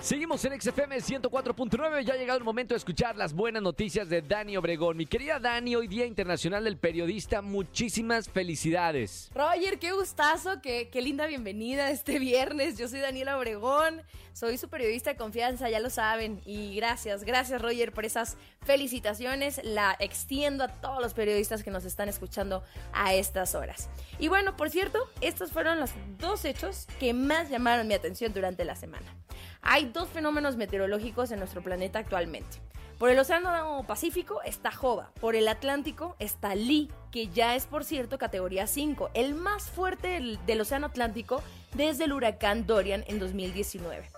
Seguimos en XFM 104.9. Ya ha llegado el momento de escuchar las buenas noticias de Dani Obregón. Mi querida Dani, hoy Día Internacional del Periodista, muchísimas felicidades. Roger, qué gustazo, qué, qué linda bienvenida este viernes. Yo soy Daniela Obregón, soy su periodista de confianza, ya lo saben. Y gracias, gracias Roger por esas felicitaciones. La extiendo a todos los periodistas que nos están escuchando a estas horas. Y bueno, por cierto, estos fueron los dos hechos que más llamaron mi atención durante la semana. Hay dos fenómenos meteorológicos en nuestro planeta actualmente. Por el Océano Pacífico está Jova, por el Atlántico está Lee, que ya es por cierto categoría 5, el más fuerte del, del, Océano Atlántico desde el huracán Dorian en 2019.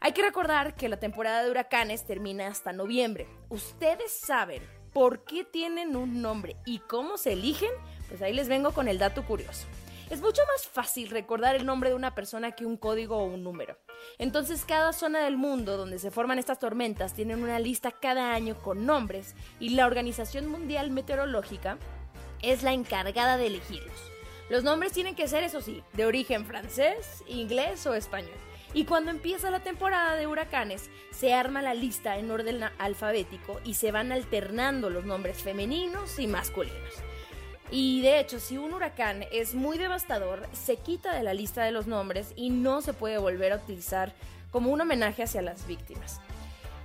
Hay que recordar que la temporada de huracanes termina hasta noviembre. ¿Ustedes saben por qué tienen un nombre y cómo se eligen? Pues ahí les vengo con el dato curioso. Es mucho más fácil recordar el nombre de una persona que un código o un número. Entonces cada zona del mundo donde se forman estas tormentas tienen una lista cada año con nombres y la Organización Mundial Meteorológica es la encargada de elegirlos. Los nombres tienen que ser, eso sí, de origen francés, inglés o español. Y cuando empieza la temporada de huracanes, se arma la lista en orden alfabético y se van alternando los nombres femeninos y masculinos. Y de hecho, si un huracán es muy devastador, se quita de la lista de los nombres y no se puede volver a utilizar como un homenaje hacia las víctimas.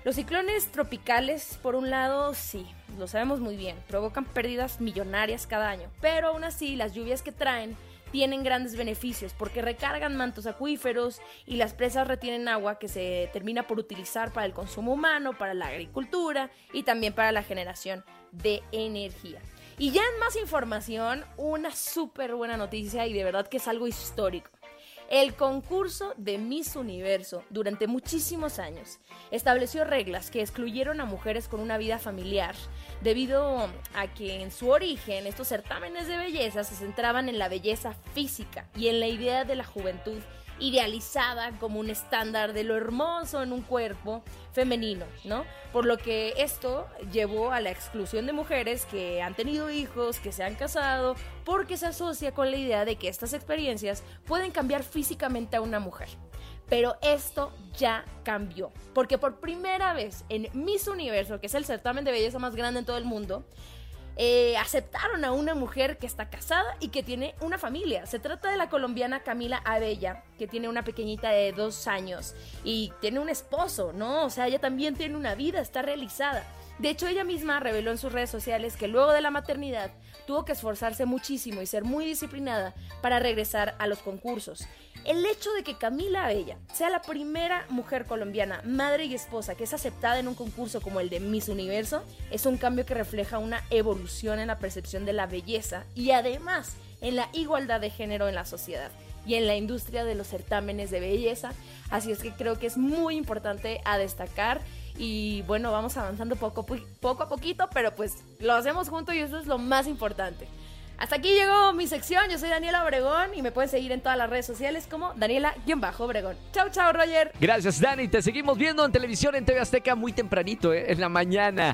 Los ciclones tropicales, por un lado, sí, lo sabemos muy bien, provocan pérdidas millonarias cada año, pero aún así las lluvias que traen tienen grandes beneficios porque recargan mantos acuíferos y las presas retienen agua que se termina por utilizar para el consumo humano, para la agricultura y también para la generación de energía. Y ya en más información, una súper buena noticia y de verdad que es algo histórico. El concurso de Miss Universo durante muchísimos años estableció reglas que excluyeron a mujeres con una vida familiar debido a que en su origen estos certámenes de belleza se centraban en la belleza física y en la idea de la juventud idealizada como un estándar de lo hermoso en un cuerpo femenino, ¿no? Por lo que esto llevó a la exclusión de mujeres que han tenido hijos, que se han casado, porque se asocia con la idea de que estas experiencias pueden cambiar físicamente a una mujer. Pero esto ya cambió, porque por primera vez en Miss Universo, que es el certamen de belleza más grande en todo el mundo, eh, aceptaron a una mujer que está casada y que tiene una familia. Se trata de la colombiana Camila Abella, que tiene una pequeñita de dos años y tiene un esposo, ¿no? O sea, ella también tiene una vida, está realizada. De hecho, ella misma reveló en sus redes sociales que luego de la maternidad tuvo que esforzarse muchísimo y ser muy disciplinada para regresar a los concursos. El hecho de que Camila Abella sea la primera mujer colombiana, madre y esposa, que es aceptada en un concurso como el de Miss Universo, es un cambio que refleja una evolución en la percepción de la belleza y además en la igualdad de género en la sociedad y en la industria de los certámenes de belleza. Así es que creo que es muy importante a destacar y bueno, vamos avanzando poco, poco a poquito, pero pues lo hacemos juntos y eso es lo más importante. Hasta aquí llegó mi sección. Yo soy Daniela Obregón y me pueden seguir en todas las redes sociales como Daniela-Obregón. Chao, chao, Roger. Gracias, Dani. Te seguimos viendo en televisión en TV Azteca muy tempranito, ¿eh? en la mañana.